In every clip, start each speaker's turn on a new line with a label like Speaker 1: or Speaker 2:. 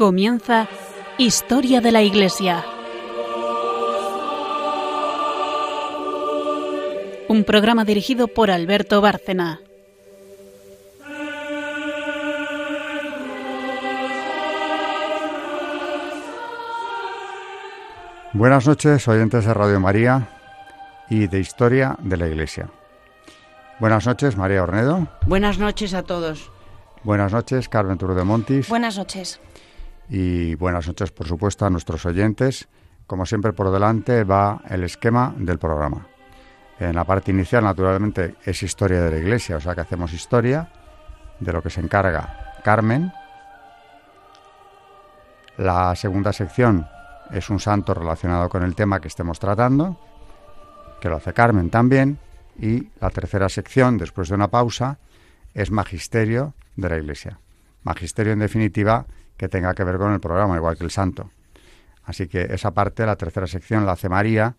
Speaker 1: Comienza Historia de la Iglesia. Un programa dirigido por Alberto Bárcena.
Speaker 2: Buenas noches, oyentes de Radio María y de Historia de la Iglesia. Buenas noches, María Ornedo.
Speaker 3: Buenas noches a todos.
Speaker 2: Buenas noches, Carmen Turo de Montis.
Speaker 4: Buenas noches.
Speaker 2: Y buenas noches, por supuesto, a nuestros oyentes. Como siempre, por delante va el esquema del programa. En la parte inicial, naturalmente, es historia de la Iglesia, o sea que hacemos historia de lo que se encarga Carmen. La segunda sección es un santo relacionado con el tema que estemos tratando, que lo hace Carmen también. Y la tercera sección, después de una pausa, es magisterio de la Iglesia. Magisterio, en definitiva, que tenga que ver con el programa, igual que el santo. Así que esa parte, la tercera sección, la hace María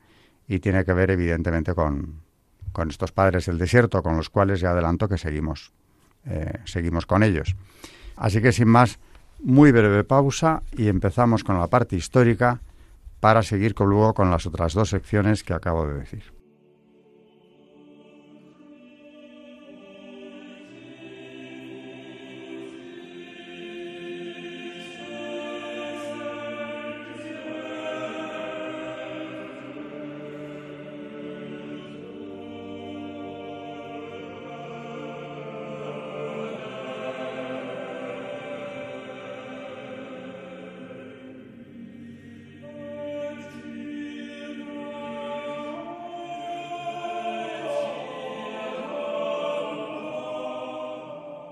Speaker 2: y tiene que ver, evidentemente, con, con estos padres del desierto, con los cuales ya adelanto que seguimos, eh, seguimos con ellos. Así que, sin más, muy breve pausa y empezamos con la parte histórica para seguir con, luego con las otras dos secciones que acabo de decir.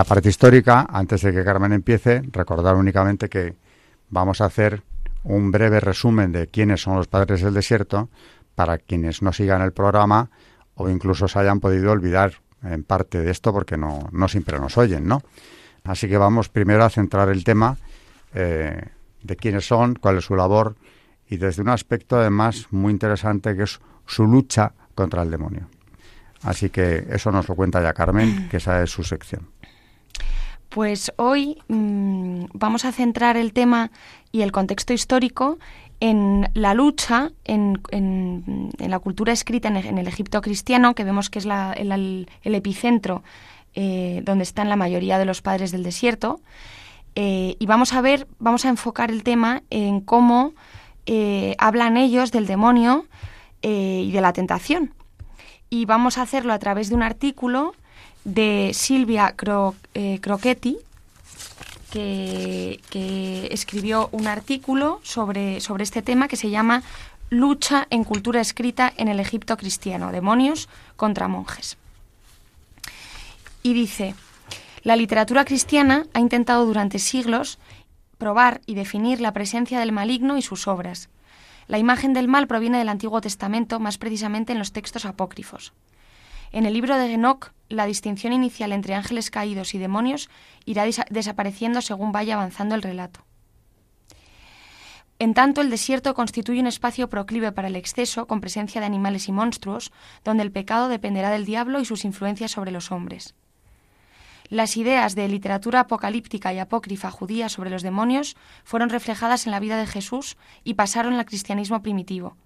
Speaker 2: La parte histórica, antes de que Carmen empiece, recordar únicamente que vamos a hacer un breve resumen de quiénes son los padres del desierto para quienes no sigan el programa o incluso se hayan podido olvidar en parte de esto porque no, no siempre nos oyen, ¿no? Así que vamos primero a centrar el tema eh, de quiénes son, cuál es su labor y desde un aspecto además muy interesante que es su lucha contra el demonio. Así que eso nos lo cuenta ya Carmen, que esa es su sección.
Speaker 4: Pues hoy mmm, vamos a centrar el tema y el contexto histórico en la lucha, en, en, la cultura escrita en el, Egipto cristiano, que vemos que es el, epicentro eh, donde están la mayoría de los padres del desierto. Eh, y vamos a ver, vamos a enfocar el tema en cómo eh, hablan ellos del demonio y de la tentación. Y vamos a hacerlo a través de un artículo de Silvia Cro, eh, Crocetti, que, que, escribió un artículo sobre, sobre este tema que se llama Lucha en cultura escrita en el Egipto cristiano, demonios contra monjes. Y dice, la literatura cristiana ha intentado durante siglos probar y definir la presencia del maligno y sus obras. La imagen del mal proviene del Antiguo Testamento, más precisamente en los textos apócrifos. En el libro de Enoch, la distinción inicial entre ángeles caídos y demonios irá des desapareciendo según vaya avanzando el relato. En tanto, el desierto constituye un espacio proclive para el exceso, con presencia de animales y monstruos, donde el pecado dependerá del diablo y sus influencias sobre los hombres. Las ideas de literatura apocalíptica y apócrifa judía sobre los demonios fueron reflejadas en la vida de Jesús y pasaron al cristianismo primitivo.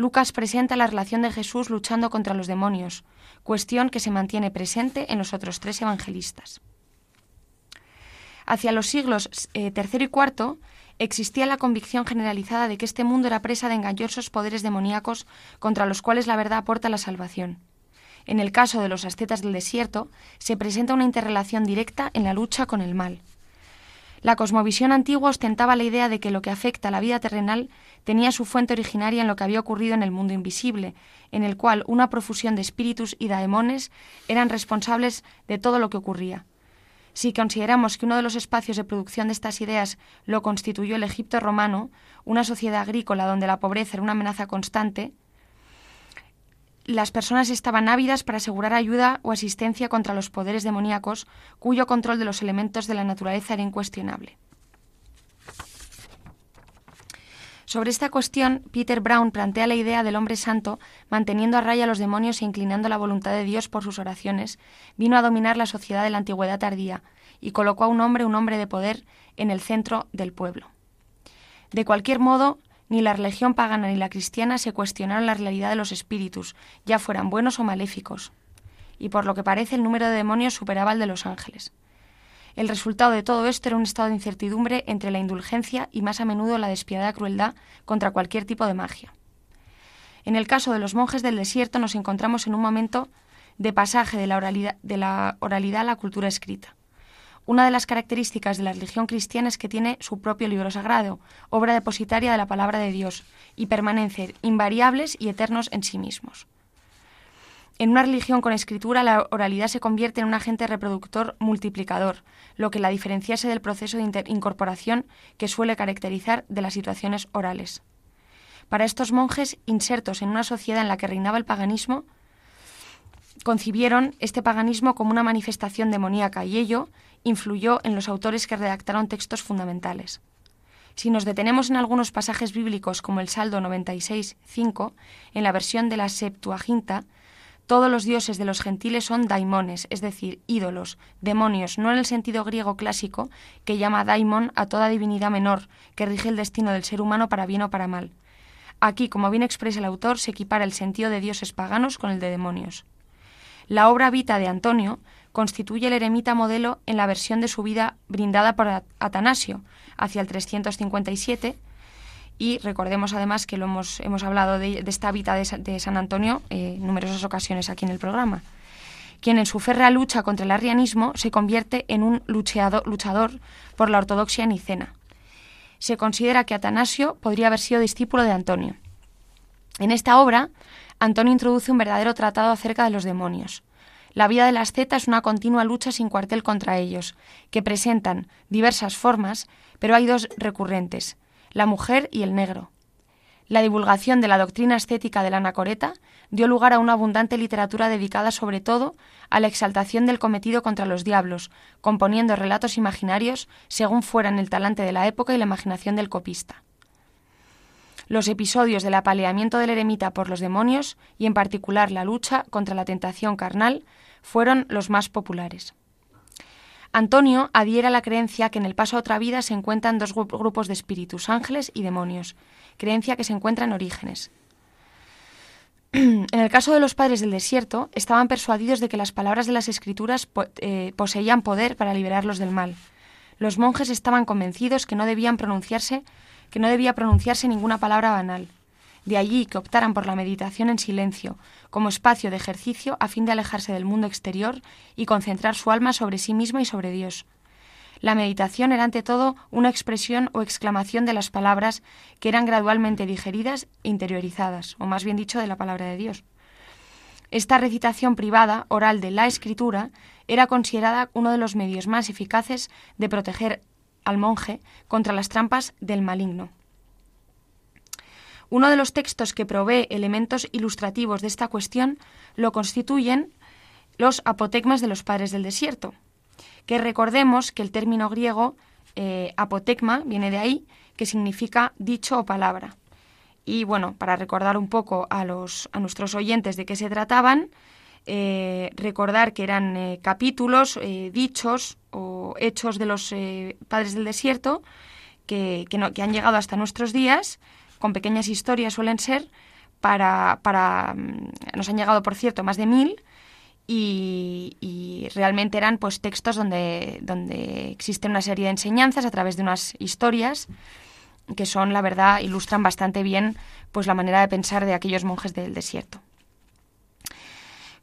Speaker 4: Lucas presenta la relación de Jesús luchando contra los demonios, cuestión que se mantiene presente en los otros tres evangelistas. Hacia los siglos eh, III y IV existía la convicción generalizada de que este mundo era presa de engañosos poderes demoníacos contra los cuales la verdad aporta la salvación. En el caso de los ascetas del desierto, se presenta una interrelación directa en la lucha con el mal. La cosmovisión antigua ostentaba la idea de que lo que afecta a la vida terrenal tenía su fuente originaria en lo que había ocurrido en el mundo invisible, en el cual una profusión de espíritus y daemones eran responsables de todo lo que ocurría. Si consideramos que uno de los espacios de producción de estas ideas lo constituyó el Egipto romano, una sociedad agrícola donde la pobreza era una amenaza constante, las personas estaban ávidas para asegurar ayuda o asistencia contra los poderes demoníacos, cuyo control de los elementos de la naturaleza era incuestionable. Sobre esta cuestión, Peter Brown plantea la idea del hombre santo, manteniendo a raya a los demonios e inclinando la voluntad de Dios por sus oraciones, vino a dominar la sociedad de la antigüedad tardía y colocó a un hombre, un hombre de poder, en el centro del pueblo. De cualquier modo, ni la religión pagana ni la cristiana se cuestionaron la realidad de los espíritus, ya fueran buenos o maléficos. Y por lo que parece el número de demonios superaba el de los ángeles. El resultado de todo esto era un estado de incertidumbre entre la indulgencia y más a menudo la despiadada crueldad contra cualquier tipo de magia. En el caso de los monjes del desierto nos encontramos en un momento de pasaje de la oralidad, de la oralidad a la cultura escrita. Una de las características de la religión cristiana es que tiene su propio libro sagrado, obra depositaria de la palabra de Dios, y permanecen invariables y eternos en sí mismos. En una religión con escritura, la oralidad se convierte en un agente reproductor multiplicador, lo que la diferenciase del proceso de incorporación que suele caracterizar de las situaciones orales. Para estos monjes, insertos en una sociedad en la que reinaba el paganismo, concibieron este paganismo como una manifestación demoníaca y ello influyó en los autores que redactaron textos fundamentales. Si nos detenemos en algunos pasajes bíblicos como el Saldo 96.5, en la versión de la Septuaginta, todos los dioses de los gentiles son daimones, es decir, ídolos, demonios, no en el sentido griego clásico que llama daimon a toda divinidad menor que rige el destino del ser humano para bien o para mal. Aquí, como bien expresa el autor, se equipara el sentido de dioses paganos con el de demonios. La obra Vita de Antonio constituye el eremita modelo en la versión de su vida brindada por Atanasio hacia el 357 y recordemos además que lo hemos, hemos hablado de, esta vida de, San Antonio en eh, numerosas ocasiones aquí en el programa, quien en su férrea lucha contra el arrianismo se convierte en un luchador, luchador por la ortodoxia nicena. Se considera que Atanasio podría haber sido discípulo de Antonio. En esta obra, Antonio introduce un verdadero tratado acerca de los demonios. La vida de la asceta es una continua lucha sin cuartel contra ellos, que presentan diversas formas, pero hay dos recurrentes, la mujer y el negro. La divulgación de la doctrina estética de la anacoreta dio lugar a una abundante literatura dedicada sobre todo a la exaltación del cometido contra los diablos, componiendo relatos imaginarios según fueran el talante de la época y la imaginación del copista. Los episodios del apaleamiento del eremita por los demonios, y en particular la lucha contra la tentación carnal, fueron los más populares. Antonio adhiera a la creencia que en el paso a otra vida se encuentran dos grupos de espíritus, ángeles y demonios, creencia que se encuentra en Orígenes. en el caso de los padres del desierto, estaban persuadidos de que las palabras de las escrituras eh, poseían poder para liberarlos del mal. Los monjes estaban convencidos que no debían pronunciarse, que no debía pronunciarse ninguna palabra banal. De allí que optaran por la meditación en silencio, como espacio de ejercicio a fin de alejarse del mundo exterior y concentrar su alma sobre sí misma y sobre Dios. La meditación era ante todo una expresión o exclamación de las palabras que eran gradualmente digeridas e interiorizadas, o más bien dicho, de la palabra de Dios. Esta recitación privada, oral de la escritura, era considerada uno de los medios más eficaces de proteger al monje contra las trampas del maligno. Uno de los textos que provee elementos ilustrativos de esta cuestión lo constituyen los apotegmas de los padres del desierto, que recordemos que el término griego eh, apotegma viene de ahí, que significa dicho o palabra. Y bueno, para recordar un poco a, los, a nuestros oyentes de qué se trataban, eh, recordar que eran eh, capítulos, dichos o hechos de los padres del desierto que, que han llegado hasta nuestros días con pequeñas historias suelen ser, para, para mm, nos han llegado, por cierto, más de mil, y, realmente eran pues textos donde, donde existe una serie de enseñanzas a través de unas historias que son, la verdad, ilustran bastante bien pues la manera de pensar de aquellos monjes del desierto.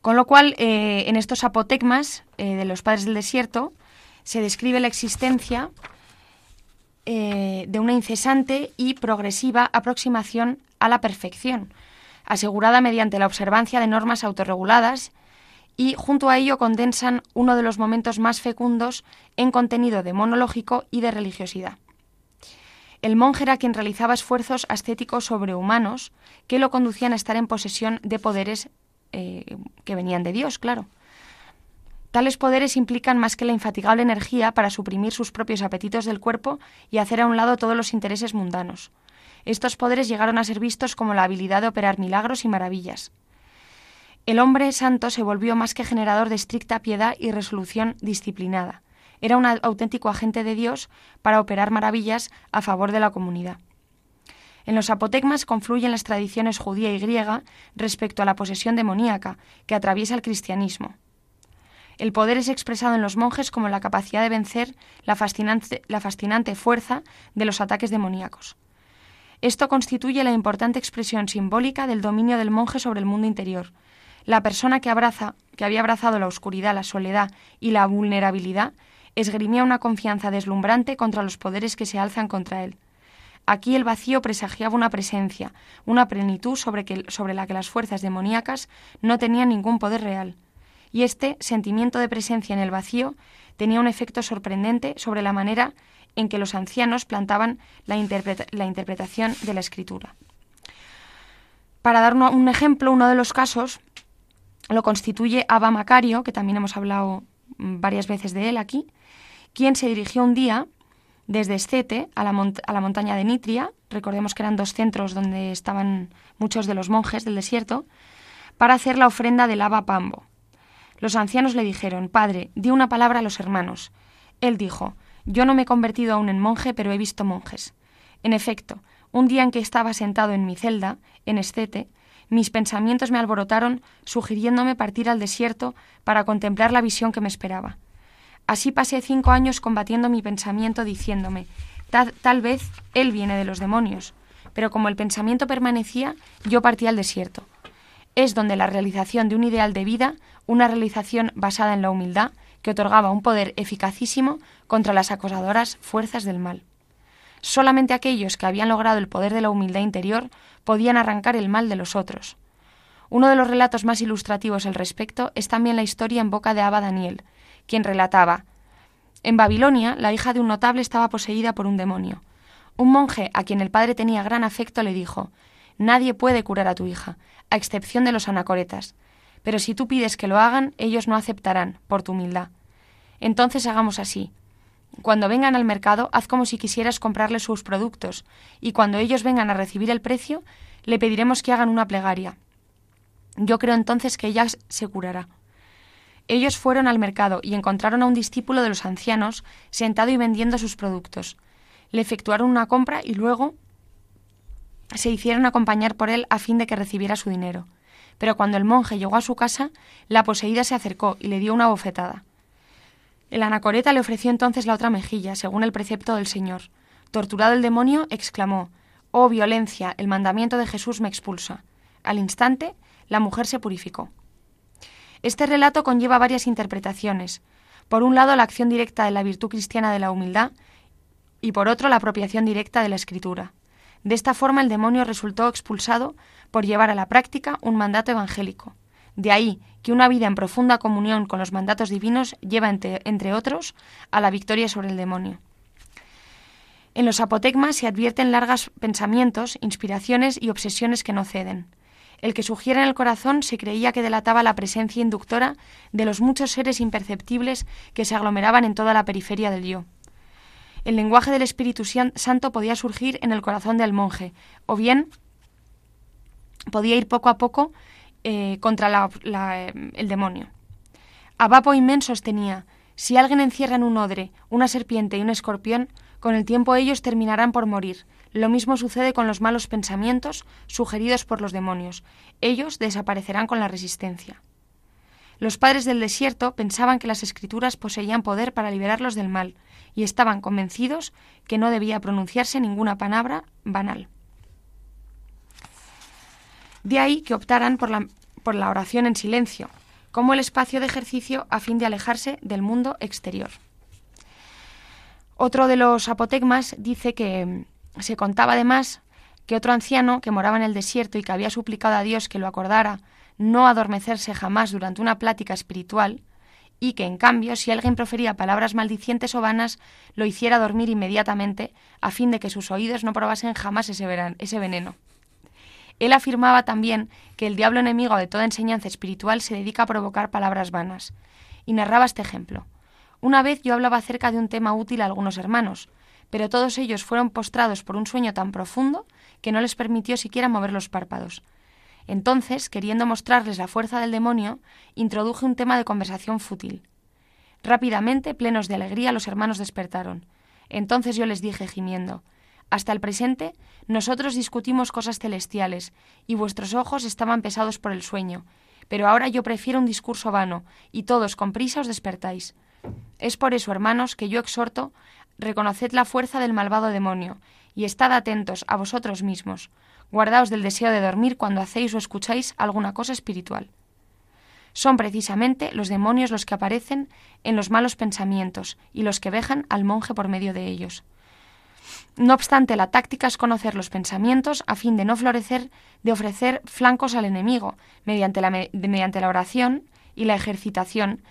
Speaker 4: Con lo cual, eh, en estos apotegmas eh, de los padres del desierto se describe la existencia eh, de una incesante y progresiva aproximación a la perfección, asegurada mediante la observancia de normas autorreguladas y junto a ello condensan uno de los momentos más fecundos en contenido demonológico y de religiosidad. El monje era quien realizaba esfuerzos ascéticos sobrehumanos que lo conducían a estar en posesión de poderes eh, que venían de Dios, claro. Tales poderes implican más que la infatigable energía para suprimir sus propios apetitos del cuerpo y hacer a un lado todos los intereses mundanos. Estos poderes llegaron a ser vistos como la habilidad de operar milagros y maravillas. El hombre santo se volvió más que generador de estricta piedad y resolución disciplinada. Era un auténtico agente de Dios para operar maravillas a favor de la comunidad. En los apotegmas confluyen las tradiciones judía y griega respecto a la posesión demoníaca que atraviesa el cristianismo. El poder es expresado en los monjes como la capacidad de vencer la fascinante, la fascinante fuerza de los ataques demoníacos. Esto constituye la importante expresión simbólica del dominio del monje sobre el mundo interior, la persona que, abraza, que había abrazado la oscuridad, la soledad y la vulnerabilidad esgrimía una confianza deslumbrante contra los poderes que se alzan contra él. Aquí el vacío presagiaba una presencia, una plenitud sobre, la que las fuerzas demoníacas no tenían ningún poder real. Y este sentimiento de presencia en el vacío tenía un efecto sorprendente sobre la manera en que los ancianos plantaban la, la interpretación de la escritura. Para dar un ejemplo, uno de los casos lo constituye Abba Macario, que también hemos hablado varias veces de él aquí, quien se dirigió un día desde Escete a la, montaña de Nitria, recordemos que eran dos centros donde estaban muchos de los monjes del desierto, para hacer la ofrenda del Abba Pambo. Los ancianos le dijeron, Padre, di una palabra a los hermanos. Él dijo, Yo no me he convertido aún en monje, pero he visto monjes. En efecto, un día en que estaba sentado en mi celda, en Escete, mis pensamientos me alborotaron, sugiriéndome partir al desierto para contemplar la visión que me esperaba. Así pasé cinco años combatiendo mi pensamiento, diciéndome, tal, vez él viene de los demonios. Pero como el pensamiento permanecía, yo partí al desierto. Es donde la realización de un ideal de vida, una realización basada en la humildad, que otorgaba un poder eficacísimo contra las acosadoras fuerzas del mal. Solamente aquellos que habían logrado el poder de la humildad interior podían arrancar el mal de los otros. Uno de los relatos más ilustrativos al respecto es también la historia en boca de Abba Daniel, quien relataba En Babilonia, la hija de un notable estaba poseída por un demonio. Un monje, a quien el padre tenía gran afecto, le dijo Nadie puede curar a tu hija, a excepción de los anacoretas. Pero si tú pides que lo hagan, ellos no aceptarán, por tu humildad. Entonces hagamos así. Cuando vengan al mercado, haz como si quisieras comprarles sus productos, y cuando ellos vengan a recibir el precio, le pediremos que hagan una plegaria. Yo creo entonces que ella se curará. Ellos fueron al mercado y encontraron a un discípulo de los ancianos sentado y vendiendo sus productos. Le efectuaron una compra y luego se hicieron acompañar por él a fin de que recibiera su dinero. Pero cuando el monje llegó a su casa, la poseída se acercó y le dio una bofetada. El anacoreta le ofreció entonces la otra mejilla, según el precepto del Señor. Torturado el demonio, exclamó Oh violencia, el mandamiento de Jesús me expulsa. Al instante, la mujer se purificó. Este relato conlleva varias interpretaciones. Por un lado, la acción directa de la virtud cristiana de la humildad y por otro, la apropiación directa de la escritura. De esta forma, el demonio resultó expulsado por llevar a la práctica un mandato evangélico. De ahí que una vida en profunda comunión con los mandatos divinos lleva, entre, otros, a la victoria sobre el demonio. En los apotegmas se advierten largos pensamientos, inspiraciones y obsesiones que no ceden. El que sugiere en el corazón se creía que delataba la presencia inductora de los muchos seres imperceptibles que se aglomeraban en toda la periferia del yo. El lenguaje del Espíritu Santo podía surgir en el corazón del monje, o bien podía ir poco a poco eh, contra el demonio. Abapo inmenso sostenía, si alguien encierra en un odre una serpiente y un escorpión, con el tiempo ellos terminarán por morir. Lo mismo sucede con los malos pensamientos sugeridos por los demonios. Ellos desaparecerán con la resistencia. Los padres del desierto pensaban que las escrituras poseían poder para liberarlos del mal, y estaban convencidos que no debía pronunciarse ninguna palabra banal. De ahí que optaran por la, por la oración en silencio, como el espacio de ejercicio a fin de alejarse del mundo exterior. Otro de los apotegmas dice que se contaba además que otro anciano que moraba en el desierto y que había suplicado a Dios que lo acordara no adormecerse jamás durante una plática espiritual, y que, en cambio, si alguien profería palabras maldicientes o vanas, lo hiciera dormir inmediatamente, a fin de que sus oídos no probasen jamás ese, ese veneno. Él afirmaba también que el diablo enemigo de toda enseñanza espiritual se dedica a provocar palabras vanas, y narraba este ejemplo. Una vez yo hablaba acerca de un tema útil a algunos hermanos, pero todos ellos fueron postrados por un sueño tan profundo que no les permitió siquiera mover los párpados. Entonces, queriendo mostrarles la fuerza del demonio, introduje un tema de conversación fútil. Rápidamente, plenos de alegría, los hermanos despertaron. Entonces yo les dije, gimiendo, Hasta el presente, nosotros discutimos cosas celestiales, y vuestros ojos estaban pesados por el sueño, pero ahora yo prefiero un discurso vano, y todos con prisa os despertáis. Es por eso, hermanos, que yo exhorto, reconoced la fuerza del malvado demonio, y estad atentos a vosotros mismos, Guardaos del deseo de dormir cuando hacéis o escucháis alguna cosa espiritual. Son precisamente los demonios los que aparecen en los malos pensamientos y los que vejan al monje por medio de ellos. No obstante, la táctica es conocer los pensamientos a fin de no florecer, de ofrecer flancos al enemigo mediante la, mediante la oración y la ejercitación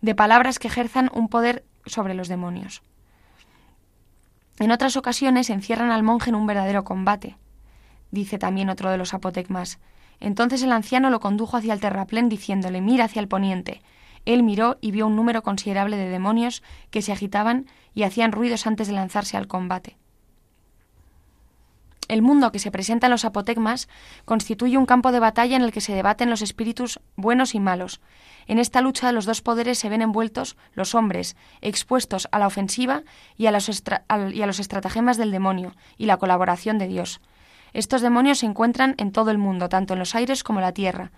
Speaker 4: de palabras que ejerzan un poder sobre los demonios. En otras ocasiones encierran al monje en un verdadero combate dice también otro de los apotecmas. Entonces el anciano lo condujo hacia el terraplén diciéndole mira hacia el poniente. Él miró y vio un número considerable de demonios que se agitaban y hacían ruidos antes de lanzarse al combate. El mundo que se presenta en los apotecmas constituye un campo de batalla en el que se debaten los espíritus buenos y malos. En esta lucha los dos poderes se ven envueltos los hombres, expuestos a la ofensiva y a los, y a los estratagemas del demonio y la colaboración de Dios. Estos demonios se encuentran en todo el mundo, tanto en los aires como en la tierra.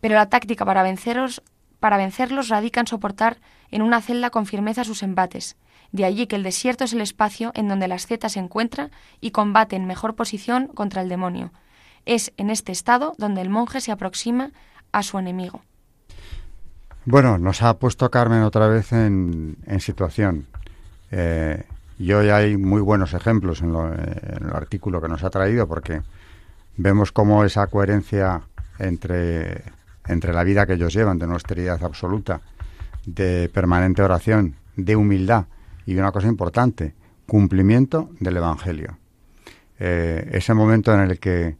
Speaker 4: Pero la táctica para, venceros, para vencerlos radica en soportar en una celda con firmeza sus embates. De allí que el desierto es el espacio en donde la asceta se encuentra y combate en mejor posición contra el demonio. Es en este estado donde el monje se aproxima a su enemigo.
Speaker 2: Bueno, nos ha puesto Carmen otra vez en, situación. Eh, y hoy hay muy buenos ejemplos en, el artículo que nos ha traído porque vemos cómo esa coherencia entre, entre la vida que ellos llevan de austeridad absoluta, de permanente oración, de humildad y una cosa importante, cumplimiento del Evangelio. Eh, ese momento en el que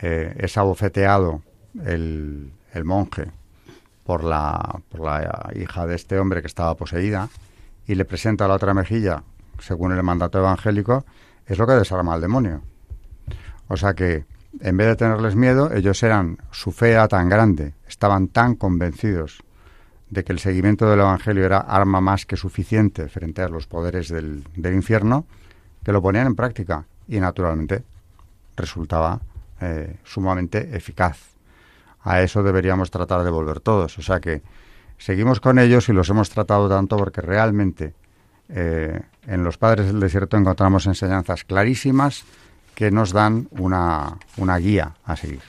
Speaker 2: eh, es abofeteado el, monje por la, por la hija de este hombre que estaba poseída y le presenta la otra mejilla según el mandato evangélico, es lo que desarma al demonio. O sea que, en vez de tenerles miedo, ellos eran, su fe era tan grande, estaban tan convencidos de que el seguimiento del Evangelio era arma más que suficiente frente a los poderes del, infierno, que lo ponían en práctica y naturalmente resultaba eh, sumamente eficaz. A eso deberíamos tratar de volver todos. O sea que seguimos con ellos y los hemos tratado tanto porque realmente eh, en los padres del desierto encontramos enseñanzas clarísimas que nos dan una, guía a seguir.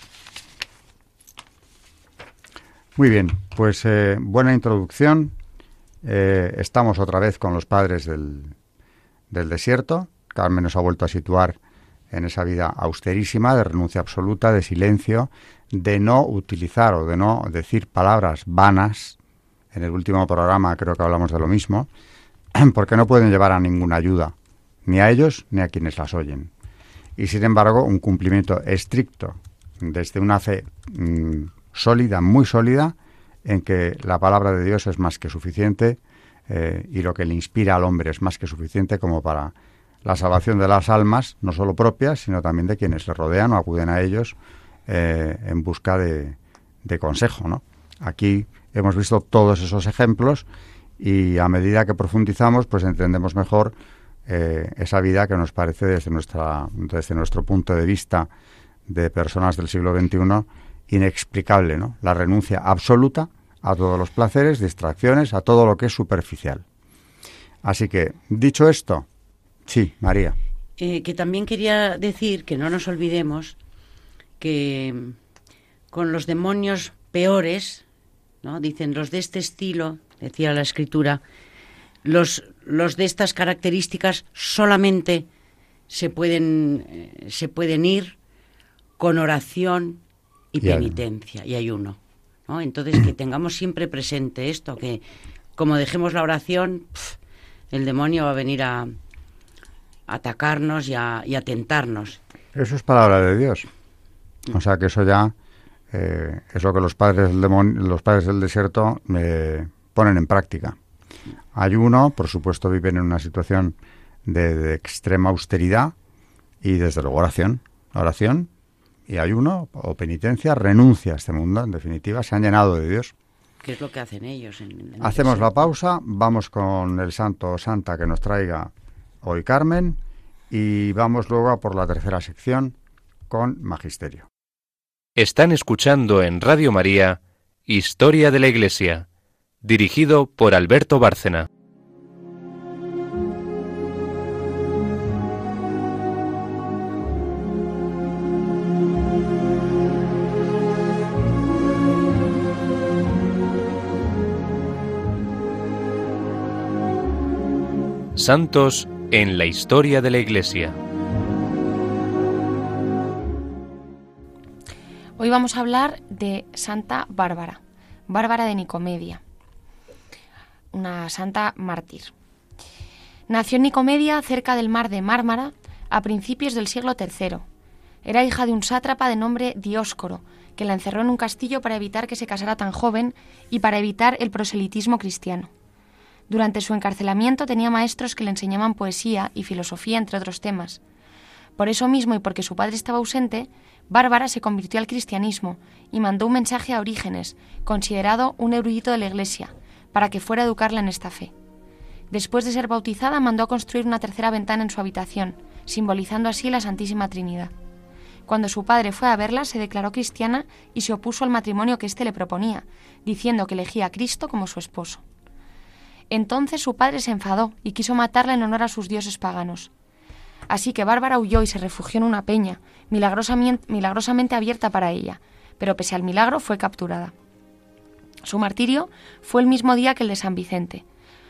Speaker 2: Muy bien, pues eh, buena introducción. Eh, estamos otra vez con los padres del, del desierto. Carmen nos ha vuelto a situar en esa vida austerísima, de renuncia absoluta, de silencio, de no utilizar o de no decir palabras vanas. En el último programa creo que hablamos de lo mismo. porque no pueden llevar a ninguna ayuda, ni a ellos ni a quienes las oyen. Y sin embargo, un cumplimiento estricto desde una fe mm, sólida, muy sólida, en que la palabra de Dios es más que suficiente eh, y lo que le inspira al hombre es más que suficiente como para la salvación de las almas, no solo propias, sino también de quienes le rodean o acuden a ellos eh, en busca de, de consejo. ¿no? Aquí hemos visto todos esos ejemplos y a medida que profundizamos, pues entendemos mejor eh, esa vida que nos parece desde, nuestra, desde nuestro punto de vista de personas del siglo XXI inexplicable, ¿no? La renuncia absoluta a todos los placeres, distracciones, a todo lo que es superficial. Así que, dicho esto, sí, María.
Speaker 3: Eh, que también quería decir que no nos olvidemos que con los demonios peores, ¿no? Dicen los de este estilo decía la escritura, los, los de estas características solamente se pueden, eh, se pueden ir con oración y, penitencia y ayuno. ¿no? Entonces, que tengamos siempre presente esto, que como dejemos la oración, el demonio va a venir a, atacarnos y a, tentarnos.
Speaker 2: Eso es palabra de Dios. O sea que eso ya eh, es lo que los padres del, demonio, los padres del desierto me ponen en práctica. Ayuno, por supuesto, viven en una situación de, extrema austeridad y desde luego oración. Oración y ayuno o penitencia, renuncia a este mundo, en definitiva, se han llenado de Dios.
Speaker 3: ¿Qué es lo que hacen ellos?
Speaker 2: Hacemos la pausa, vamos con el santo o santa que nos traiga hoy Carmen y vamos luego a por la tercera sección con Magisterio.
Speaker 5: Están escuchando en Radio María Historia de la Iglesia, dirigido por Alberto Bárcena. Santos en la historia de la Iglesia.
Speaker 4: Hoy vamos a hablar de Santa Bárbara, Bárbara de Nicomedia, una santa mártir. Nació en Nicomedia, cerca del mar de Mármara, a principios del siglo III. Era hija de un sátrapa de nombre Dioscoro, que la encerró en un castillo para evitar que se casara tan joven y para evitar el proselitismo cristiano. Durante su encarcelamiento tenía maestros que le enseñaban poesía y filosofía, entre otros temas. Por eso mismo y porque su padre estaba ausente, Bárbara se convirtió al cristianismo y mandó un mensaje a Orígenes, considerado un erudito de la Iglesia, para que fuera a educarla en esta fe. Después de ser bautizada, mandó a construir una tercera ventana en su habitación, simbolizando así la Santísima Trinidad. Cuando su padre fue a verla, se declaró cristiana y se opuso al matrimonio que éste le proponía, diciendo que elegía a Cristo como su esposo. Entonces su padre se enfadó y quiso matarla en honor a sus dioses paganos. Así que Bárbara huyó y se refugió en una peña, milagrosamente, abierta para ella, pero pese al milagro fue capturada. Su martirio fue el mismo día que el de San Vicente.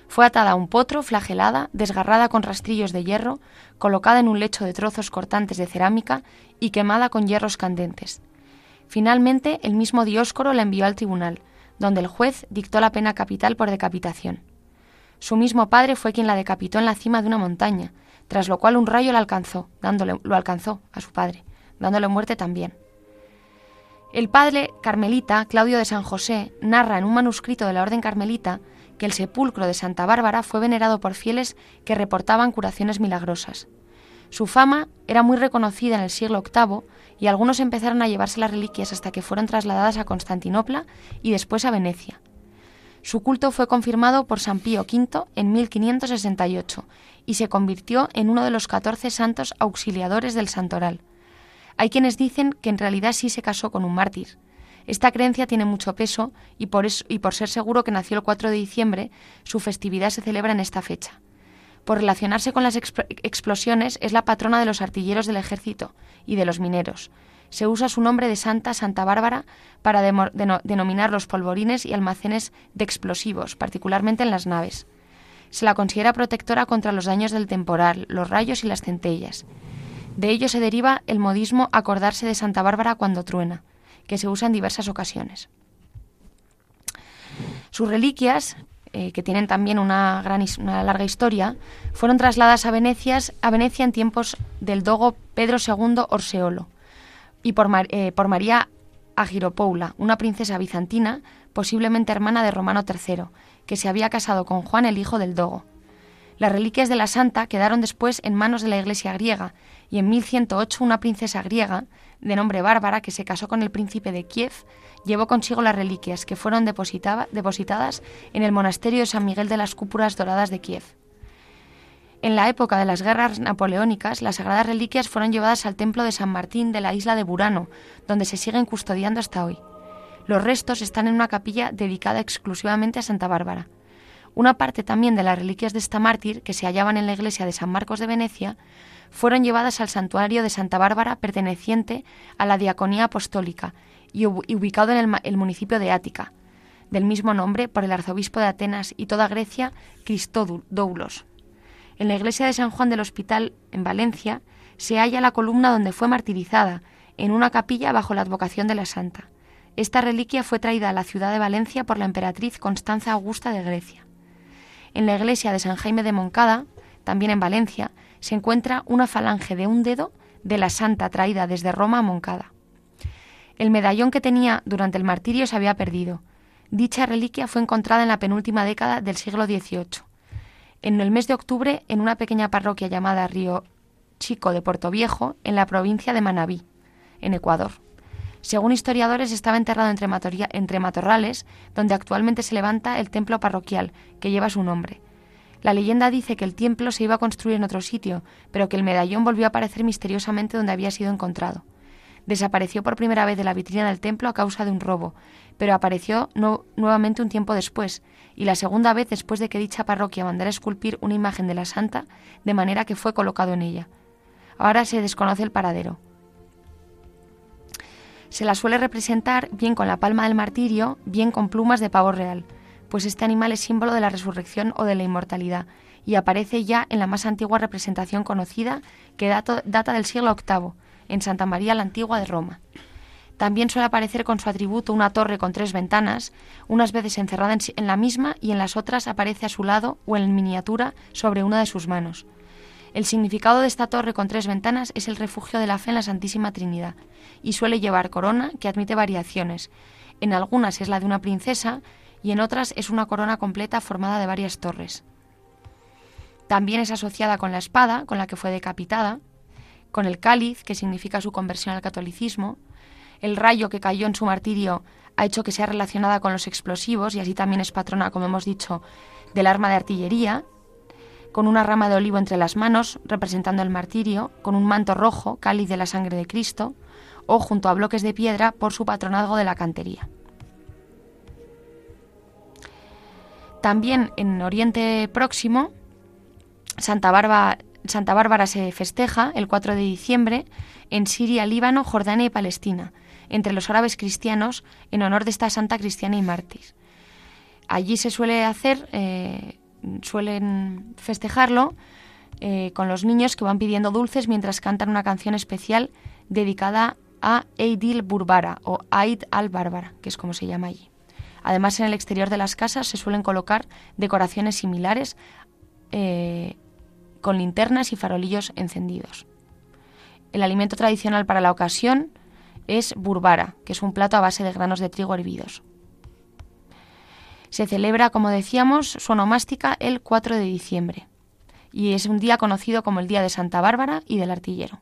Speaker 4: Fue atada a un potro, flagelada, desgarrada con rastrillos de hierro, colocada en un lecho de trozos cortantes de cerámica y quemada con hierros candentes. Finalmente, el mismo Dioscoro la envió al tribunal, donde el juez dictó la pena capital por decapitación. Su mismo padre fue quien la decapitó en la cima de una montaña, tras lo cual un rayo la alcanzó, dándole, lo alcanzó a su padre, dándole muerte también. El padre carmelita, Claudio de San José, narra en un manuscrito de la Orden Carmelita que el sepulcro de Santa Bárbara fue venerado por fieles que reportaban curaciones milagrosas. Su fama era muy reconocida en el siglo VIII y algunos empezaron a llevarse las reliquias hasta que fueron trasladadas a Constantinopla y después a Venecia. Su culto fue confirmado por San Pío V en 1568 y se convirtió en uno de los catorce santos auxiliadores del santoral. Hay quienes dicen que en realidad sí se casó con un mártir. Esta creencia tiene mucho peso y por, y por ser seguro que nació el 4 de diciembre, su festividad se celebra en esta fecha. Por relacionarse con las explosiones, es la patrona de los artilleros del ejército y de los mineros se usa su nombre de Santa Santa Bárbara para denominar los polvorines y almacenes de explosivos, particularmente en las naves. Se la considera protectora contra los daños del temporal, los rayos y las centellas. De ello se deriva el modismo acordarse de Santa Bárbara cuando truena, que se usa en diversas ocasiones. Sus reliquias, eh, que tienen también una, gran, una larga historia, fueron trasladadas a Venecia, a Venecia en tiempos del dogo Pedro II Orseolo y por, eh, por María Agiropoula, una princesa bizantina, posiblemente hermana de Romano III, que se había casado con Juan el hijo del Dogo. Las reliquias de la santa quedaron después en manos de la Iglesia griega y en 1108 una princesa griega, de nombre Bárbara, que se casó con el príncipe de Kiev, llevó consigo las reliquias que fueron depositadas en el monasterio de San Miguel de las Cúpulas Doradas de Kiev. En la época de las guerras napoleónicas, las sagradas reliquias fueron llevadas al templo de San Martín de la isla de Burano, donde se siguen custodiando hasta hoy. Los restos están en una capilla dedicada exclusivamente a Santa Bárbara. Una parte también de las reliquias de esta mártir, que se hallaban en la iglesia de San Marcos de Venecia, fueron llevadas al santuario de Santa Bárbara perteneciente a la diaconía apostólica y ubicado en el, municipio de Ática, del mismo nombre por el arzobispo de Atenas y toda Grecia, Cristódulos. En la iglesia de San Juan del Hospital, en Valencia, se halla la columna donde fue martirizada, en una capilla bajo la advocación de la santa. Esta reliquia fue traída a la ciudad de Valencia por la emperatriz Constanza Augusta de Grecia. En la iglesia de San Jaime de Moncada, también en Valencia, se encuentra una falange de un dedo de la santa traída desde Roma a Moncada. El medallón que tenía durante el martirio se había perdido. Dicha reliquia fue encontrada en la penúltima década del siglo XVIII. En el mes de octubre, en una pequeña parroquia llamada Río Chico de Puerto Viejo, en la provincia de Manabí, en Ecuador. Según historiadores, estaba enterrado entre, matorrales, donde actualmente se levanta el templo parroquial, que lleva su nombre. La leyenda dice que el templo se iba a construir en otro sitio, pero que el medallón volvió a aparecer misteriosamente donde había sido encontrado. Desapareció por primera vez de la vitrina del templo a causa de un robo, pero apareció nuevamente un tiempo después, y la segunda vez después de que dicha parroquia mandara esculpir una imagen de la santa, de manera que fue colocado en ella. Ahora se desconoce el paradero. Se la suele representar bien con la palma del martirio, bien con plumas de pavo real, pues este animal es símbolo de la resurrección o de la inmortalidad, y aparece ya en la más antigua representación conocida, que data del siglo VIII, en Santa María la Antigua de Roma. También suele aparecer con su atributo una torre con tres ventanas, unas veces encerrada en la misma y en las otras aparece a su lado o en miniatura sobre una de sus manos. El significado de esta torre con tres ventanas es el refugio de la fe en la Santísima Trinidad y suele llevar corona que admite variaciones. En algunas es la de una princesa y en otras es una corona completa formada de varias torres. También es asociada con la espada, con la que fue decapitada, con el cáliz, que significa su conversión al catolicismo, el rayo que cayó en su martirio ha hecho que sea relacionada con los explosivos y así también es patrona, como hemos dicho, del arma de artillería, con una rama de olivo entre las manos, representando el martirio, con un manto rojo, cáliz de la sangre de Cristo, o junto a bloques de piedra por su patronazgo de la cantería. También en Oriente Próximo, Santa Bárbara, se festeja el 4 de diciembre en Siria, Líbano, Jordania y Palestina, entre los árabes cristianos en honor de esta santa cristiana y mártir. Allí se suele hacer eh, suelen festejarlo eh, con los niños que van pidiendo dulces mientras cantan una canción especial dedicada a Eidil Burbara o Aid al-Bárbara, que es como se llama allí. Además, en el exterior de las casas se suelen colocar decoraciones similares eh, con linternas y farolillos encendidos. El alimento tradicional para la ocasión es burbara, que es un plato a base de granos de trigo hervidos. Se celebra, como decíamos, su onomástica el 4 de diciembre y es un día conocido como el Día de Santa Bárbara y del Artillero.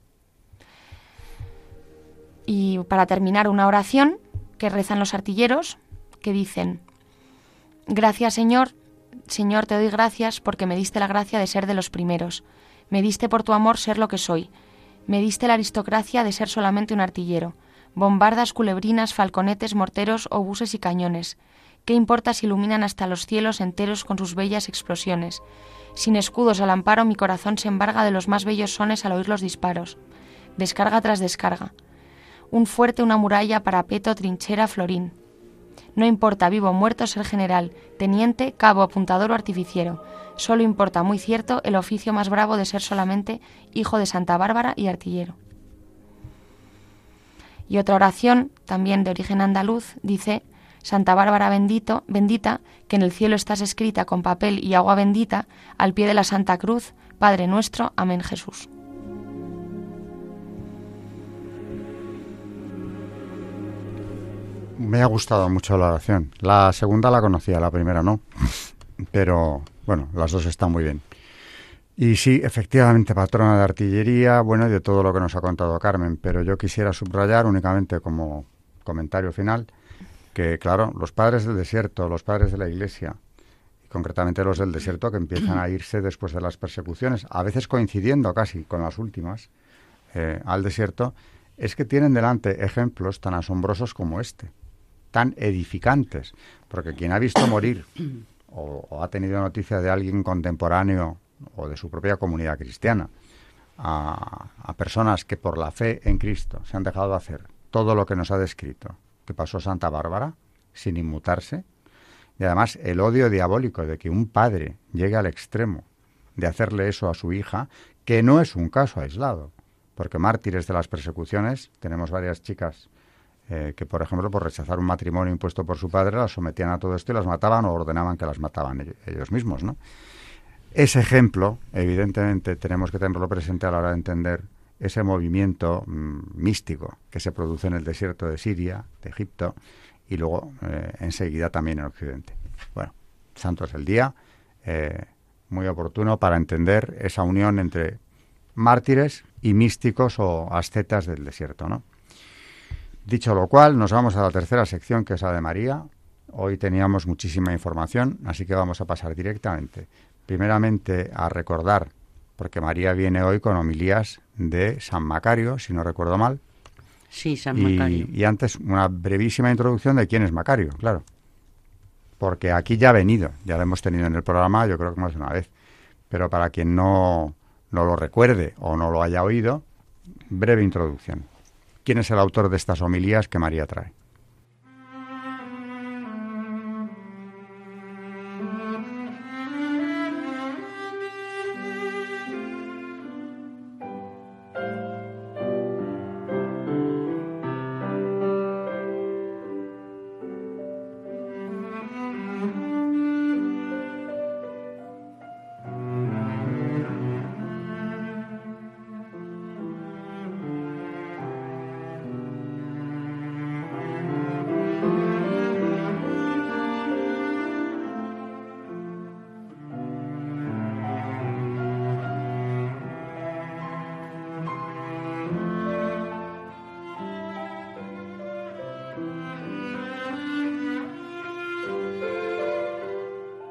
Speaker 4: Y para terminar, una oración que rezan los artilleros que dicen, Gracias Señor, Señor te doy gracias porque me diste la gracia de ser de los primeros, me diste por tu amor ser lo que soy, me diste la aristocracia de ser solamente un artillero, bombardas, culebrinas, falconetes, morteros, obuses y cañones, ¿Qué importa si iluminan hasta los cielos enteros con sus bellas explosiones? Sin escudos al amparo mi corazón se embarga de los más bellos sones al oír los disparos. Descarga tras descarga. Un fuerte, una muralla, parapeto, trinchera, florín. No importa vivo o muerto ser general, teniente, cabo, apuntador o artificiero. Solo importa, muy cierto, el oficio más bravo de ser solamente hijo de Santa Bárbara y artillero. Y otra oración, también de origen andaluz, dice, Santa Bárbara bendito, bendita, que en el cielo estás escrita con papel y agua bendita, al pie de la Santa Cruz, Padre nuestro. Amén Jesús.
Speaker 2: Me ha gustado mucho la oración. La segunda la conocía, la primera no. Pero bueno, las dos están muy bien. Y sí, efectivamente, patrona de artillería, bueno, y de todo lo que nos ha contado Carmen, pero yo quisiera subrayar únicamente como comentario final que, claro, los padres del desierto, los padres de la iglesia, y concretamente los del desierto que empiezan a irse después de las persecuciones, a veces coincidiendo casi con las últimas, eh, al desierto, es que tienen delante ejemplos tan asombrosos como este, tan edificantes, porque quien ha visto morir o, ha tenido noticia de alguien contemporáneo o de su propia comunidad cristiana, a, personas que por la fe en Cristo se han dejado hacer todo lo que nos ha descrito, que pasó Santa Bárbara, sin inmutarse, y además el odio diabólico de que un padre llegue al extremo de hacerle eso a su hija, que no es un caso aislado, porque mártires de las persecuciones, tenemos varias chicas eh, que, por ejemplo, por rechazar un matrimonio impuesto por su padre, las sometían a todo esto y las mataban o ordenaban que las mataban ellos mismos, ¿no? Ese ejemplo, evidentemente, tenemos que tenerlo presente a la hora de entender ese movimiento mm, místico que se produce en el desierto de Siria, de Egipto, y luego eh, enseguida también en Occidente. Bueno, Santo es el día, eh, muy oportuno para entender esa unión entre mártires y místicos o ascetas del desierto, ¿no? Dicho lo cual, nos vamos a la tercera sección, que es la de María. Hoy teníamos muchísima información, así que vamos a pasar directamente, primeramente, a recordar, porque María viene hoy con homilías de San Macario, si no recuerdo mal.
Speaker 3: Sí, San Macario.
Speaker 2: Y antes, una brevísima introducción de quién es Macario, claro. Porque aquí ya ha venido, ya lo hemos tenido en el programa, yo creo que más de una vez. Pero para quien no, no lo recuerde o no lo haya oído, breve introducción. ¿Quién es el autor de estas homilías que María trae?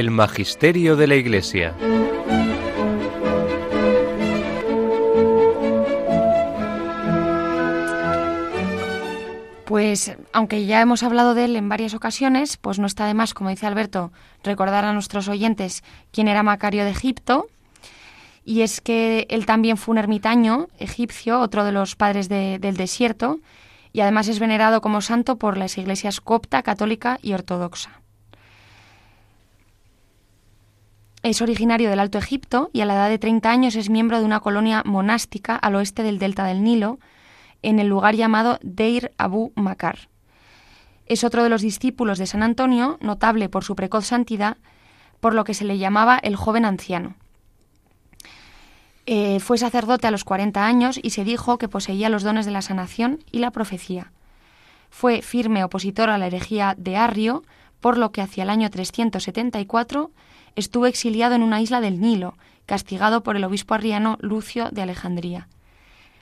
Speaker 5: El Magisterio de la Iglesia.
Speaker 4: Pues aunque ya hemos hablado de él en varias ocasiones, pues no está de más, como dice Alberto, recordar a nuestros oyentes quién era Macario de Egipto. Y es que él también fue un ermitaño egipcio, otro de los padres del desierto, y además es venerado como santo por las iglesias copta, católica y ortodoxa. Es originario del Alto Egipto y a la edad de 30 años es miembro de una colonia monástica al oeste del delta del Nilo, en el lugar llamado Deir Abu Makar. Es otro de los discípulos de San Antonio, notable por su precoz santidad, por lo que se le llamaba el joven anciano. Eh, fue sacerdote a los 40 años y se dijo que poseía los dones de la sanación y la profecía. Fue firme opositor a la herejía de Arrio, por lo que hacia el año 374 estuvo exiliado en una isla del Nilo, castigado por el obispo arriano Lucio de Alejandría.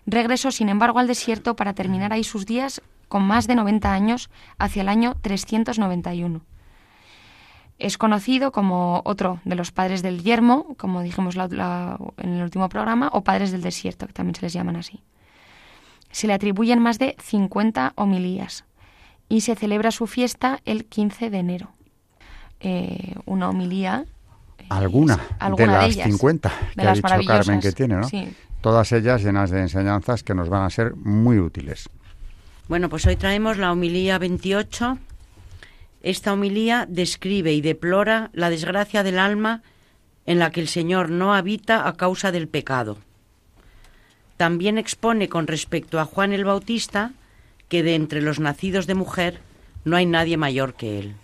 Speaker 4: Regresó, sin embargo, al desierto para terminar ahí sus días con más de 90 años hacia el año 391. Es conocido como otro de los padres del yermo, como dijimos en el último programa, o padres del desierto, que también se les llaman así. Se le atribuyen más de 50 homilías y se celebra su fiesta el 15 de enero. Eh, una homilía
Speaker 2: Alguna, de las 50 que ha dicho Carmen que tiene, ¿no? Todas ellas llenas de enseñanzas que nos van a ser muy útiles.
Speaker 3: Bueno, pues hoy traemos la homilía 28. Esta homilía describe y deplora la desgracia del alma en la que el Señor no habita a causa del pecado. También expone con respecto a Juan el Bautista que de entre los nacidos de mujer no hay nadie mayor que él.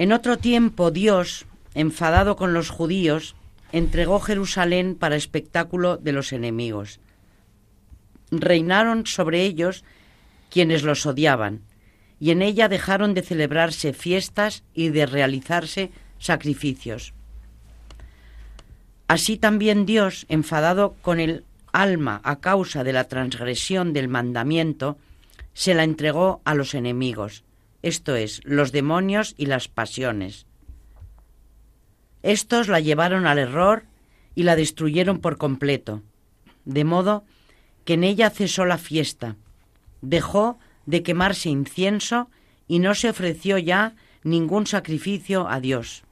Speaker 3: En otro tiempo Dios, enfadado con los judíos, entregó Jerusalén para espectáculo de los enemigos. Reinaron sobre ellos quienes los odiaban, y en ella dejaron de celebrarse fiestas y de realizarse sacrificios. Así también Dios, enfadado con el alma a causa de la transgresión del mandamiento, se la entregó a los enemigos, esto es, los demonios y las pasiones. Estos la llevaron al error y la destruyeron por completo, de modo que en ella cesó la fiesta, dejó de quemarse incienso y no se ofreció ya ningún sacrificio a Dios.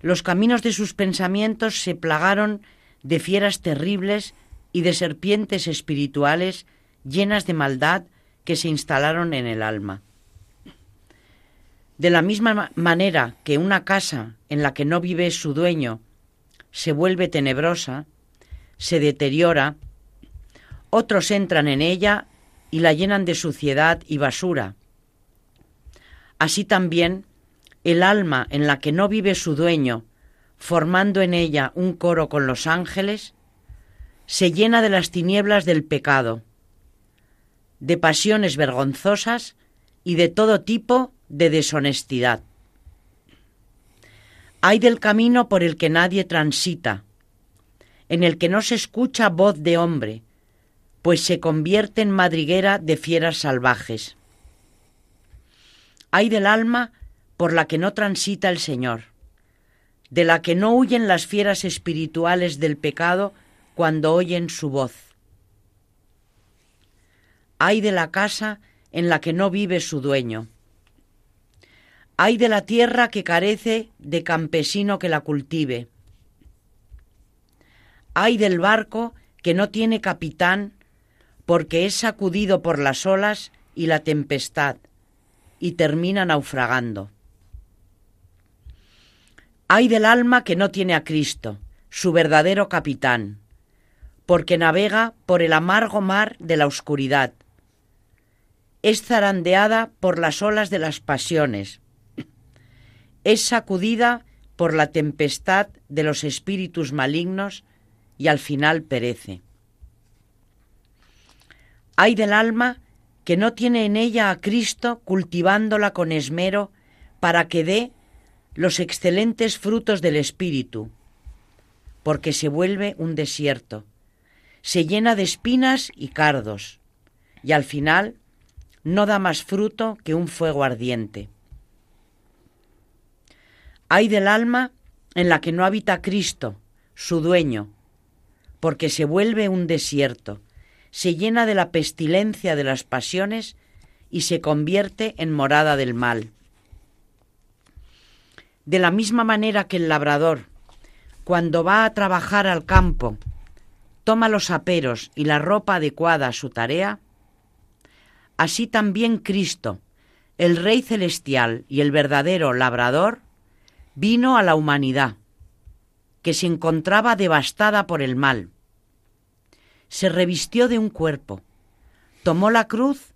Speaker 3: Los caminos de sus pensamientos se plagaron de fieras terribles y de serpientes espirituales llenas de maldad que se instalaron en el alma. De la misma manera que una casa en la que no vive su dueño se vuelve tenebrosa, se deteriora, otros entran en ella y la llenan de suciedad y basura. Así también, el alma en la que no vive su dueño, formando en ella un coro con los ángeles, se llena de las tinieblas del pecado, de pasiones vergonzosas y de todo tipo de deshonestidad. Hay del camino por el que nadie transita, en el que no se escucha voz de hombre, pues se convierte en madriguera de fieras salvajes. Hay del alma por la que no transita el Señor, de la que no huyen las fieras espirituales del pecado cuando oyen su voz. Hay de la casa en la que no vive su dueño. Hay de la tierra que carece de campesino que la cultive. Hay del barco que no tiene capitán porque es sacudido por las olas y la tempestad y termina naufragando. Hay del alma que no tiene a Cristo, su verdadero capitán, porque navega por el amargo mar de la oscuridad. Es zarandeada por las olas de las pasiones. Es sacudida por la tempestad de los espíritus malignos y al final perece. Hay del alma que no tiene en ella a Cristo cultivándola con esmero para que dé los excelentes frutos del Espíritu, porque se vuelve un desierto, se llena de espinas y cardos, y al final no da más fruto que un fuego ardiente. Hay del alma en la que no habita Cristo, su dueño, porque se vuelve un desierto, se llena de la pestilencia de las pasiones y se convierte en morada del mal. De la misma manera que el labrador, cuando va a trabajar al campo, toma los aperos y la ropa adecuada a su tarea, así también Cristo, el Rey Celestial y el verdadero labrador, vino a la humanidad, que se encontraba devastada por el mal se revistió de un cuerpo, tomó la cruz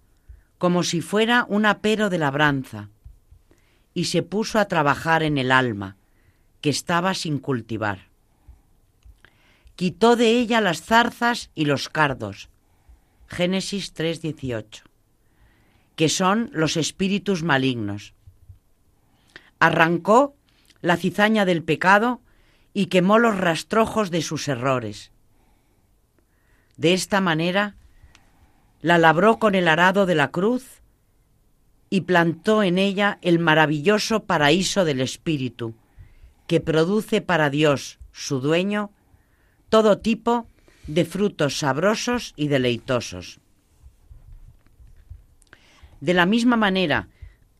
Speaker 3: como si fuera un apero de labranza, y se puso a trabajar en el alma, que estaba sin cultivar. Quitó de ella las zarzas y los cardos, Génesis 3:18, que son los espíritus malignos. Arrancó la cizaña del pecado y quemó los rastrojos de sus errores de esta manera, la labró con el arado de la cruz y plantó en ella el maravilloso paraíso del Espíritu, que produce para Dios, su dueño, todo tipo de frutos sabrosos y deleitosos. De la misma manera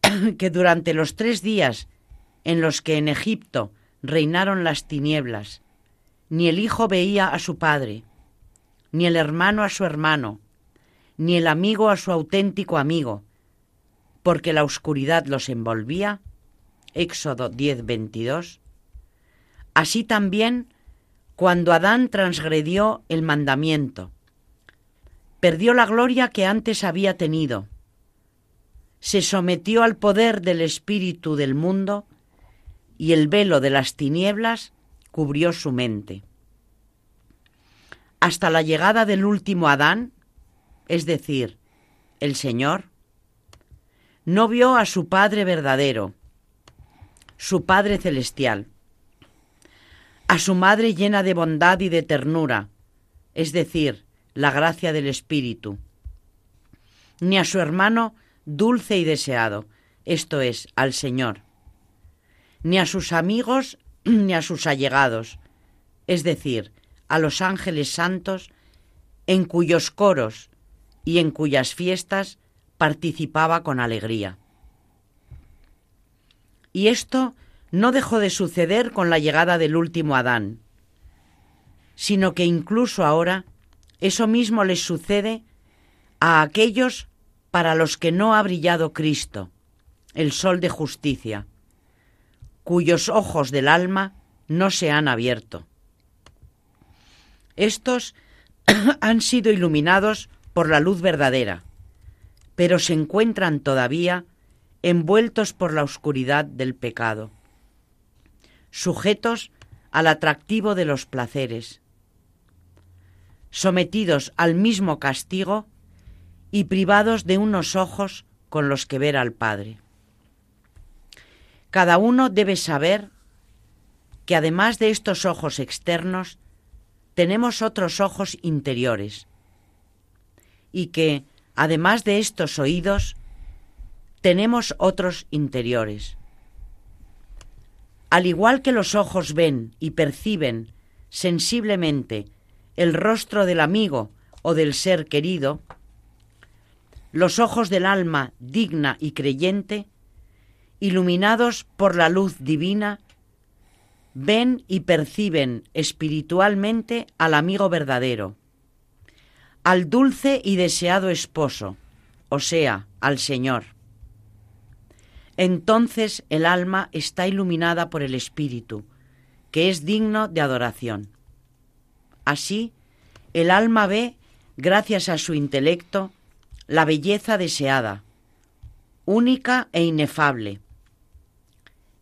Speaker 3: que durante los tres días en los que en Egipto reinaron las tinieblas, ni el hijo veía a su padre, ni el hermano a su hermano, ni el amigo a su auténtico amigo, porque la oscuridad los envolvía. Éxodo 10:22. Así también cuando Adán transgredió el mandamiento, perdió la gloria que antes había tenido, se sometió al poder del espíritu del mundo y el velo de las tinieblas cubrió su mente. Hasta la llegada del último Adán, es decir, el Señor, no vio a su Padre verdadero, su Padre celestial, a su Madre llena de bondad y de ternura, es decir, la gracia del Espíritu, ni a su hermano dulce y deseado, esto es, al Señor, ni a sus amigos, ni a sus allegados, es decir, a los ángeles santos, en cuyos coros y en cuyas fiestas participaba con alegría. Y esto no dejó de suceder con la llegada del último Adán, sino que incluso ahora eso mismo les sucede a aquellos para los que no ha brillado Cristo, el sol de justicia, cuyos ojos del alma no se han abierto. Estos han sido iluminados por la luz verdadera, pero se encuentran todavía envueltos por la oscuridad del pecado, sujetos al atractivo de los placeres, sometidos al mismo castigo y privados de unos ojos con los que ver al Padre. Cada uno debe saber que además de estos ojos externos, tenemos otros ojos interiores y que, además de estos oídos, tenemos otros interiores. Al igual que los ojos ven y perciben sensiblemente el rostro del amigo o del ser querido, los ojos del alma digna y creyente, iluminados por la luz divina, ven y perciben espiritualmente al amigo verdadero, al dulce y deseado esposo, o sea, al Señor. Entonces el alma está iluminada por el Espíritu, que es digno de adoración. Así, el alma ve, gracias a su intelecto, la belleza deseada, única e inefable.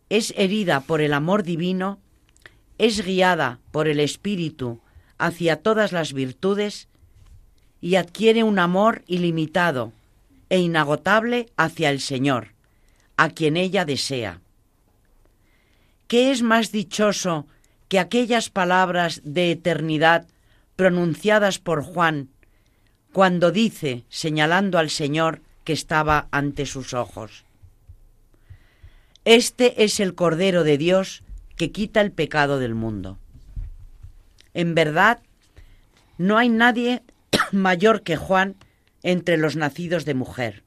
Speaker 3: Es herida por el amor divino, es guiada por el Espíritu hacia todas las virtudes y adquiere un amor ilimitado e inagotable hacia el Señor, a quien ella desea. ¿Qué es más dichoso que aquellas palabras de eternidad pronunciadas por Juan cuando dice, señalando al Señor que estaba ante sus ojos. Este es el Cordero de Dios que quita el pecado del mundo. En verdad, no hay nadie mayor que Juan entre los nacidos de mujer,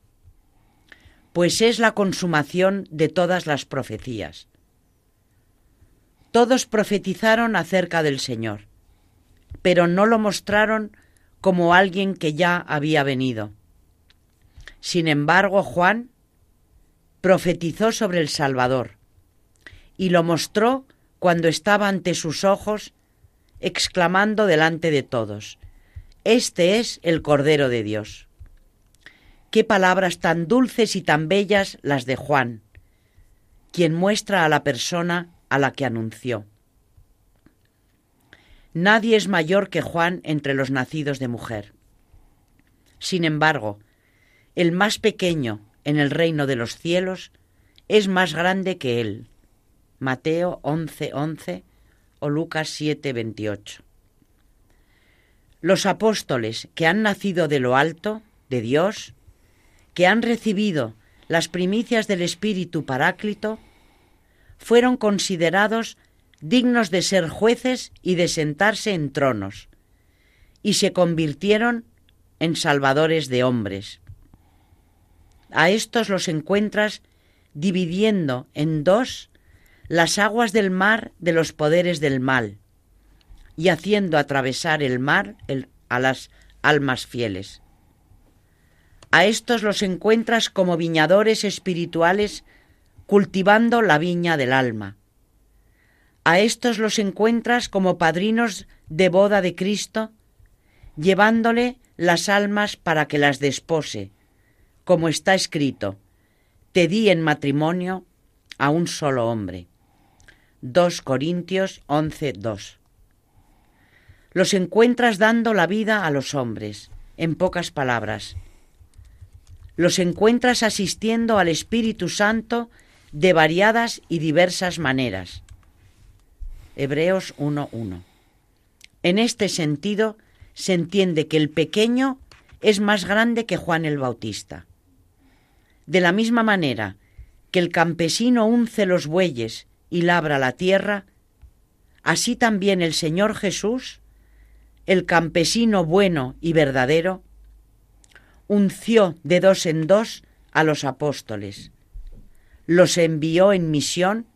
Speaker 3: pues es la consumación de todas las profecías. Todos profetizaron acerca del Señor, pero no lo mostraron como alguien que ya había venido. Sin embargo, Juan profetizó sobre el Salvador y lo mostró cuando estaba ante sus ojos, exclamando delante de todos, Este es el Cordero de Dios. Qué palabras tan dulces y tan bellas las de Juan, quien muestra a la persona a la que anunció. Nadie es mayor que Juan entre los nacidos de mujer. Sin embargo, el más pequeño en el reino de los cielos es más grande que él. Mateo 11:11 o Lucas 7:28. Los apóstoles que han nacido de lo alto, de Dios, que han recibido las primicias del Espíritu Paráclito, fueron considerados dignos de ser jueces y de sentarse en tronos, y se convirtieron en salvadores de hombres. A estos los encuentras dividiendo en dos las aguas del mar de los poderes del mal, y haciendo atravesar el mar a las almas fieles. A estos los encuentras como viñadores espirituales cultivando la viña del alma a estos los encuentras como padrinos de boda de Cristo, llevándole las almas para que las despose, como está escrito, te di en matrimonio a un solo hombre. 2 Corintios 11, 2. Los encuentras dando la vida a los hombres, en pocas palabras. Los encuentras asistiendo al Espíritu Santo de variadas y diversas maneras Hebreos 1.1. En este sentido, se entiende que el pequeño es más grande que Juan el Bautista. De la misma manera que el campesino unce los bueyes y labra la tierra, así también el Señor Jesús, el campesino bueno y verdadero, unció de dos en dos a los apóstoles, los envió en misión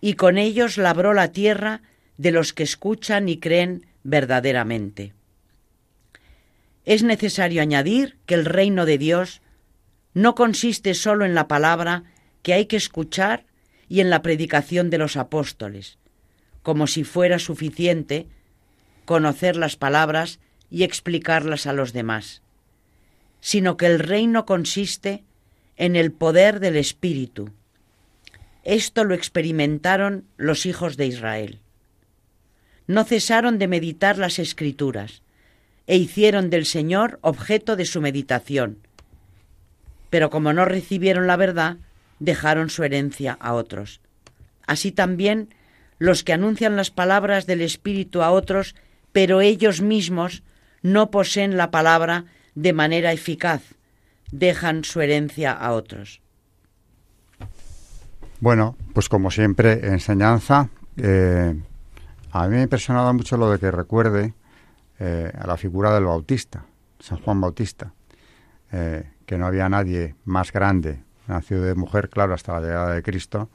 Speaker 3: y con ellos labró la tierra de los que escuchan y creen verdaderamente. Es necesario añadir que el reino de Dios no consiste solo en la palabra que hay que escuchar y en la predicación de los apóstoles, como si fuera suficiente conocer las palabras y explicarlas a los demás, sino que el reino consiste en el poder del Espíritu. Esto lo experimentaron los hijos de Israel. No cesaron de meditar las escrituras e hicieron del Señor objeto de su meditación. Pero como no recibieron la verdad, dejaron su herencia a otros. Así también los que anuncian las palabras del Espíritu a otros, pero ellos mismos no poseen la palabra de manera eficaz, dejan su herencia a otros.
Speaker 2: Bueno, pues como siempre, enseñanza. Eh, a mí me ha impresionado mucho lo de que recuerde eh, a la figura del Bautista, San Juan Bautista, eh, que no había nadie más grande, nacido de mujer, claro, hasta la llegada de Cristo,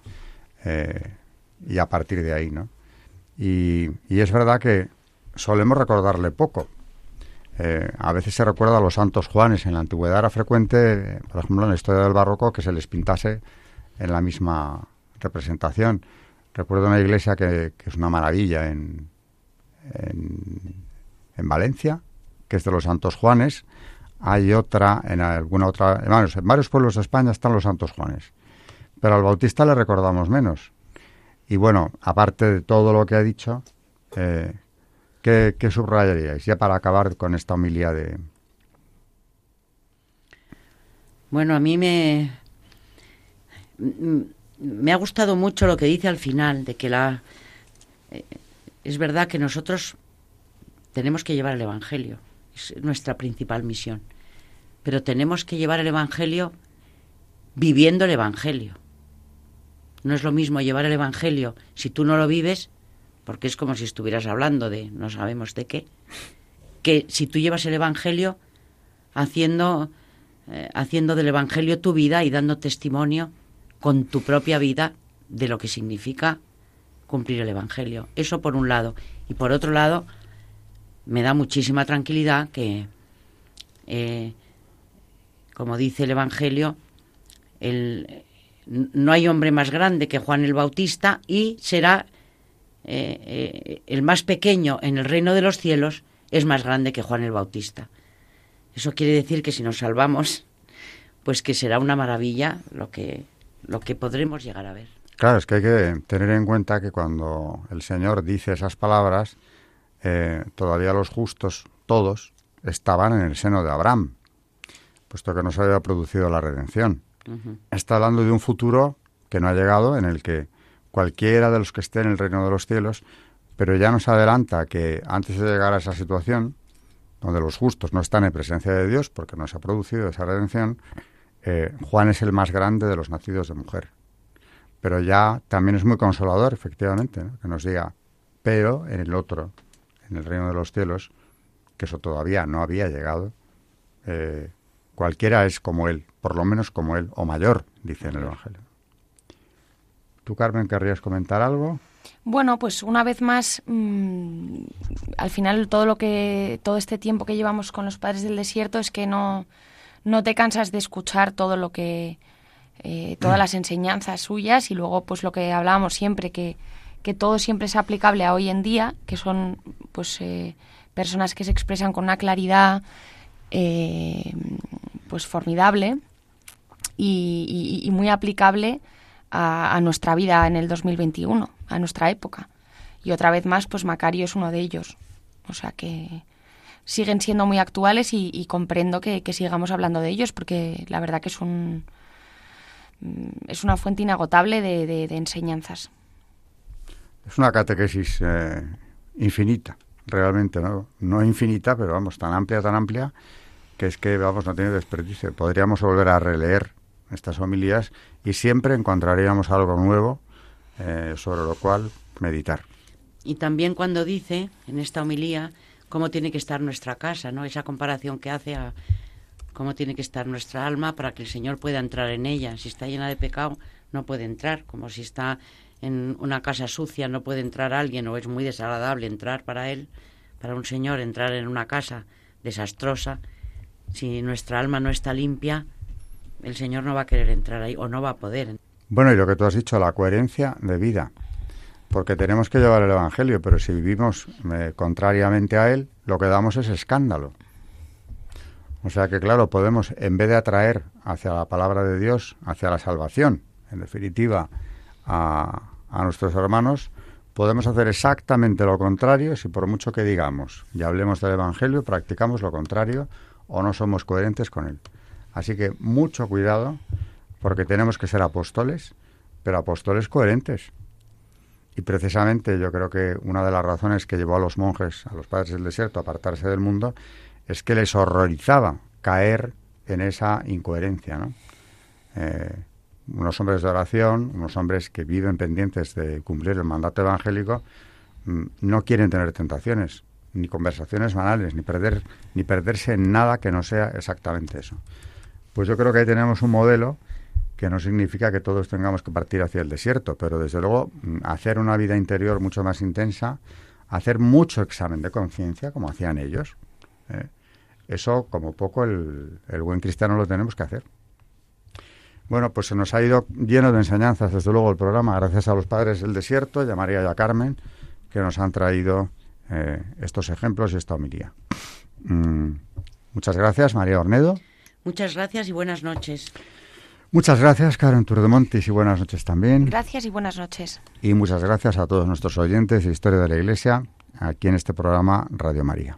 Speaker 2: y a partir de ahí, ¿no? Y, y es verdad que solemos recordarle poco, eh, a veces se recuerda a los santos Juanes. En la antigüedad era frecuente, por ejemplo, en la historia del barroco, que se les pintase en la misma representación. Recuerdo una iglesia que, es una maravilla en, en, Valencia, que es de los santos Juanes. Hay otra en alguna otra. En varios, pueblos de España están los santos Juanes. Pero al Bautista le recordamos menos. Y bueno, aparte de todo lo que ha dicho, eh, ¿Qué, subrayaríais ya para acabar con esta homilía de...
Speaker 3: Bueno, a mí me, me ha gustado mucho lo que dice al final, de que la... Eh, es verdad que nosotros tenemos que llevar el Evangelio, es nuestra principal misión, pero tenemos que llevar el Evangelio viviendo el Evangelio. No es lo mismo llevar el Evangelio si tú no lo vives porque es como si estuvieras hablando de no sabemos de qué, que si tú llevas el Evangelio haciendo, eh, haciendo del Evangelio tu vida y dando testimonio con tu propia vida de lo que significa cumplir el Evangelio. Eso por un lado. Y por otro lado, me da muchísima tranquilidad que, eh, como dice el Evangelio, el, no hay hombre más grande que Juan el Bautista y será eh, eh, el más pequeño en el reino de los cielos es más grande que Juan el Bautista. Eso quiere decir que si nos salvamos, pues que será una maravilla lo que, lo que podremos llegar a ver.
Speaker 2: Claro, es que hay que tener en cuenta que cuando el Señor dice esas palabras, eh, todavía los justos, todos, estaban en el seno de Abraham, puesto que no se había producido la redención. Está hablando de un futuro que no ha llegado, en el que cualquiera de los que esté en el reino de los cielos, pero ya nos adelanta que antes de llegar a esa situación, donde los justos no están en presencia de Dios porque no se ha producido esa redención, eh, Juan es el más grande de los nacidos de mujer. Pero ya también es muy consolador, efectivamente, que nos diga, pero en el otro, en el reino de los cielos, que eso todavía no había llegado, eh, cualquiera es como él, por lo menos como él, o mayor, dice en el Evangelio. ¿Tú, Carmen, querrías comentar algo?
Speaker 4: Bueno, pues una vez más, mm, al final todo lo que todo este tiempo que llevamos con los padres del desierto es que no, no te cansas de escuchar todo lo que eh, todas las enseñanzas suyas y luego pues lo que hablábamos siempre que, que todo siempre es aplicable a hoy en día, que son pues eh, personas que se expresan con una claridad eh, pues formidable y muy aplicable a, nuestra vida en el 2021, a nuestra época. Y otra vez más, pues Macario es uno de ellos. O sea que siguen siendo muy actuales y, comprendo que, sigamos hablando de ellos porque la verdad que es un mm, es una fuente inagotable de, enseñanzas.
Speaker 2: Es una catequesis eh, infinita, realmente, ¿no? No infinita, pero vamos, tan amplia, tan amplia, que es que, vamos, no tiene desperdicio. Podríamos volver a releer estas homilías y siempre encontraríamos algo nuevo eh, sobre lo cual meditar.
Speaker 3: y también cuando dice en esta homilía cómo tiene que estar nuestra casa, ¿no? Esa comparación que hace a cómo tiene que estar nuestra alma para que el Señor pueda entrar en ella. Si está llena de pecado, no puede entrar, como si está en una casa sucia, no puede entrar alguien o es muy desagradable entrar para él, para un Señor entrar en una casa desastrosa. Si nuestra alma no está limpia, el Señor no va a querer entrar ahí o no va a poder.
Speaker 2: Bueno, y lo que tú has dicho, la coherencia de vida. Porque tenemos que llevar el Evangelio, pero si vivimos eh, contrariamente a él, lo que damos es escándalo. O sea que, claro, podemos, en vez de atraer hacia la palabra de Dios, hacia la salvación, en definitiva, a, a nuestros hermanos, podemos hacer exactamente lo contrario si por mucho que digamos y hablemos del Evangelio, practicamos lo contrario o no somos coherentes con él. Así que mucho cuidado porque tenemos que ser apóstoles, pero apóstoles coherentes. Y precisamente yo creo que una de las razones que llevó a los monjes, a los padres del desierto, a apartarse del mundo, es que les horrorizaba caer en esa incoherencia, ¿no? Eh, unos hombres de oración, unos hombres que viven pendientes de cumplir el mandato evangélico, mm, no quieren tener tentaciones, ni conversaciones banales, ni perder, ni perderse en nada que no sea exactamente eso. Pues yo creo que ahí tenemos un modelo que no significa que todos tengamos que partir hacia el desierto, pero desde luego mm, hacer una vida interior mucho más intensa, hacer mucho examen de conciencia, como hacían ellos, ¿eh? eso como poco el, el buen cristiano lo tenemos que hacer. Bueno, pues se nos ha ido lleno de enseñanzas, desde luego, el programa, gracias a los padres del desierto y a María y a Carmen, que nos han traído eh, estos ejemplos y esta homilía. Mm, muchas gracias, María Ornedo.
Speaker 3: Muchas gracias y buenas noches.
Speaker 2: Muchas gracias, Karen Turdemontis, y buenas noches también.
Speaker 4: Gracias y buenas noches.
Speaker 2: Y muchas gracias a todos nuestros oyentes de Historia de la Iglesia, aquí en este programa Radio María.